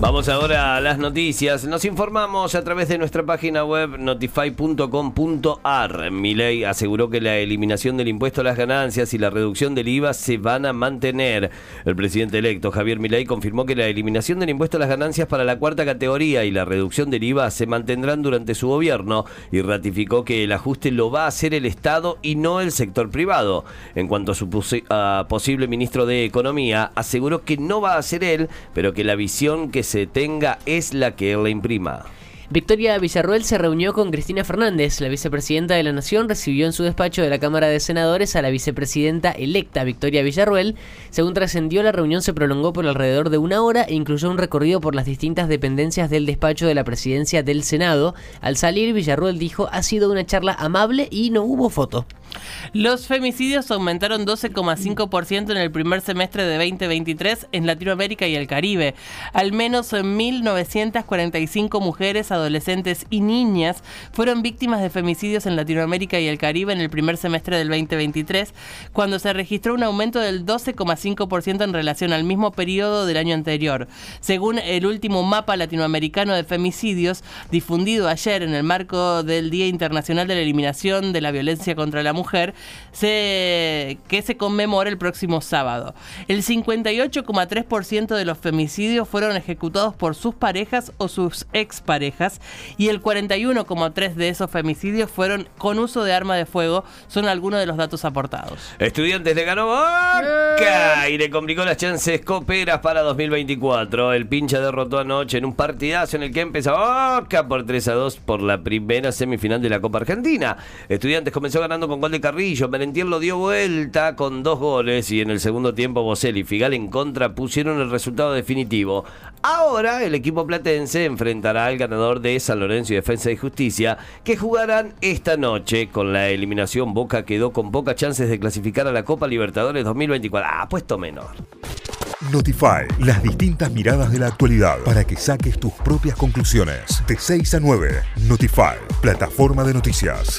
Vamos ahora a las noticias. Nos informamos a través de nuestra página web notify.com.ar. Milei aseguró que la eliminación del impuesto a las ganancias y la reducción del IVA se van a mantener. El presidente electo Javier Milei confirmó que la eliminación del impuesto a las ganancias para la cuarta categoría y la reducción del IVA se mantendrán durante su gobierno y ratificó que el ajuste lo va a hacer el Estado y no el sector privado. En cuanto a su posible ministro de Economía, aseguró que no va a ser él, pero que la visión que se tenga es la que él imprima. Victoria Villarruel se reunió con Cristina Fernández. La vicepresidenta de la Nación recibió en su despacho de la Cámara de Senadores a la vicepresidenta electa Victoria Villarruel. Según trascendió, la reunión se prolongó por alrededor de una hora e incluyó un recorrido por las distintas dependencias del despacho de la presidencia del Senado. Al salir, Villarruel dijo, ha sido una charla amable y no hubo foto. Los femicidios aumentaron 12,5% en el primer semestre de 2023 en Latinoamérica y el Caribe. Al menos 1.945 mujeres, adolescentes y niñas fueron víctimas de femicidios en Latinoamérica y el Caribe en el primer semestre del 2023, cuando se registró un aumento del 12,5% en relación al mismo periodo del año anterior. Según el último mapa latinoamericano de femicidios, difundido ayer en el marco del Día Internacional de la Eliminación de la Violencia contra la Mujer, mujer se, que se conmemora el próximo sábado. El 58,3% de los femicidios fueron ejecutados por sus parejas o sus exparejas y el 41,3% de esos femicidios fueron con uso de arma de fuego, son algunos de los datos aportados. Estudiantes de ganó Boca y le complicó las chances coperas para 2024. El pincha derrotó anoche en un partidazo en el que empezó Boca por 3 a 2 por la primera semifinal de la Copa Argentina. Estudiantes comenzó ganando con de Carrillo. Merentiel lo dio vuelta con dos goles y en el segundo tiempo Bosel y Figal en contra pusieron el resultado definitivo. Ahora el equipo platense enfrentará al ganador de San Lorenzo y Defensa y Justicia que jugarán esta noche. Con la eliminación Boca quedó con pocas chances de clasificar a la Copa Libertadores 2024. Ah, puesto menor. Notify, las distintas miradas de la actualidad para que saques tus propias conclusiones. De 6 a 9, Notify, plataforma de noticias.